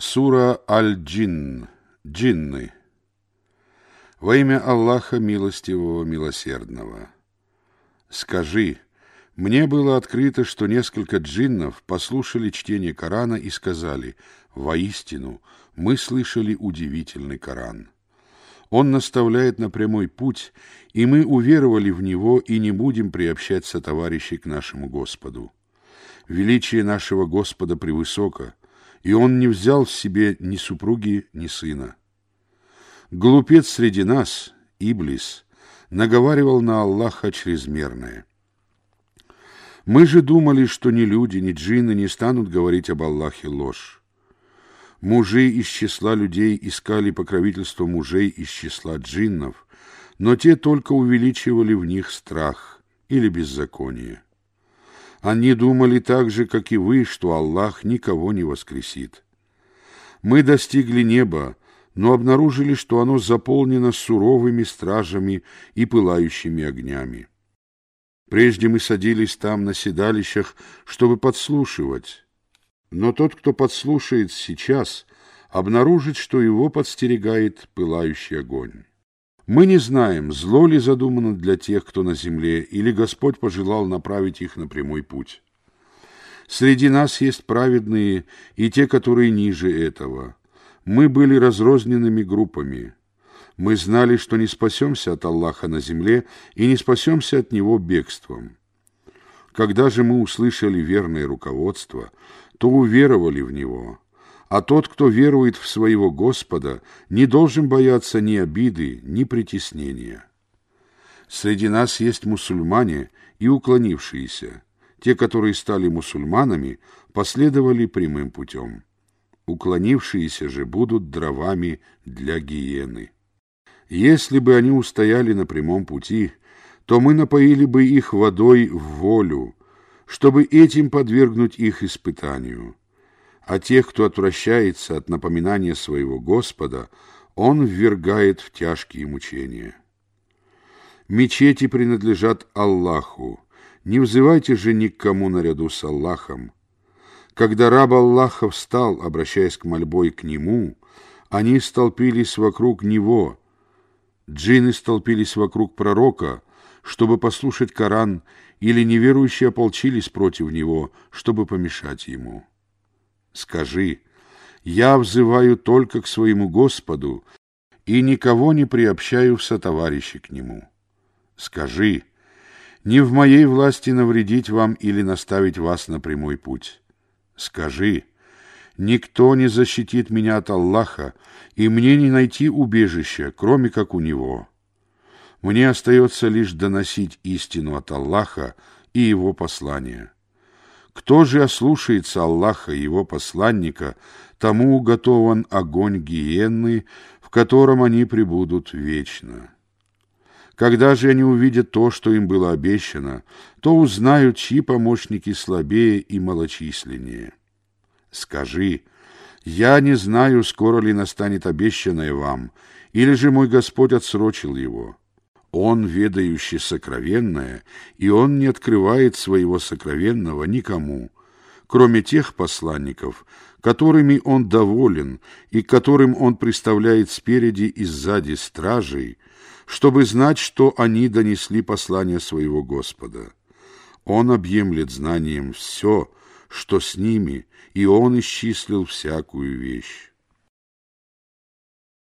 Сура Аль-Джинн. Джинны. Во имя Аллаха Милостивого Милосердного. Скажи, мне было открыто, что несколько джиннов послушали чтение Корана и сказали, «Воистину, мы слышали удивительный Коран». Он наставляет на прямой путь, и мы уверовали в него и не будем приобщать сотоварищей к нашему Господу. Величие нашего Господа превысоко, и он не взял себе ни супруги, ни сына. Глупец среди нас, Иблис, наговаривал на Аллаха чрезмерное. Мы же думали, что ни люди, ни джинны не станут говорить об Аллахе ложь. Мужи из числа людей искали покровительство мужей из числа джиннов, но те только увеличивали в них страх или беззаконие. Они думали так же, как и вы, что Аллах никого не воскресит. Мы достигли неба, но обнаружили, что оно заполнено суровыми стражами и пылающими огнями. Прежде мы садились там на седалищах, чтобы подслушивать. Но тот, кто подслушает сейчас, обнаружит, что его подстерегает пылающий огонь. Мы не знаем, зло ли задумано для тех, кто на земле, или Господь пожелал направить их на прямой путь. Среди нас есть праведные и те, которые ниже этого. Мы были разрозненными группами. Мы знали, что не спасемся от Аллаха на земле и не спасемся от Него бегством. Когда же мы услышали верное руководство, то уверовали в Него – а тот, кто верует в своего Господа, не должен бояться ни обиды, ни притеснения. Среди нас есть мусульмане и уклонившиеся. Те, которые стали мусульманами, последовали прямым путем. Уклонившиеся же будут дровами для гиены. Если бы они устояли на прямом пути, то мы напоили бы их водой в волю, чтобы этим подвергнуть их испытанию а тех, кто отвращается от напоминания своего Господа, он ввергает в тяжкие мучения. Мечети принадлежат Аллаху. Не взывайте же ни к кому наряду с Аллахом. Когда раб Аллаха встал, обращаясь к мольбой к нему, они столпились вокруг него. Джинны столпились вокруг пророка, чтобы послушать Коран, или неверующие ополчились против него, чтобы помешать ему. Скажи, я взываю только к своему Господу и никого не приобщаю в сотоварищи к Нему. Скажи, не в моей власти навредить вам или наставить вас на прямой путь. Скажи, никто не защитит меня от Аллаха, и мне не найти убежища, кроме как у Него. Мне остается лишь доносить истину от Аллаха и Его послания. Кто же ослушается Аллаха и его посланника, тому уготован огонь гиенны, в котором они пребудут вечно. Когда же они увидят то, что им было обещано, то узнают, чьи помощники слабее и малочисленнее. Скажи, я не знаю, скоро ли настанет обещанное вам, или же мой Господь отсрочил его. Он, ведающий сокровенное, и он не открывает своего сокровенного никому, кроме тех посланников, которыми он доволен и которым он представляет спереди и сзади стражей, чтобы знать, что они донесли послание своего Господа. Он объемлет знанием все, что с ними, и он исчислил всякую вещь.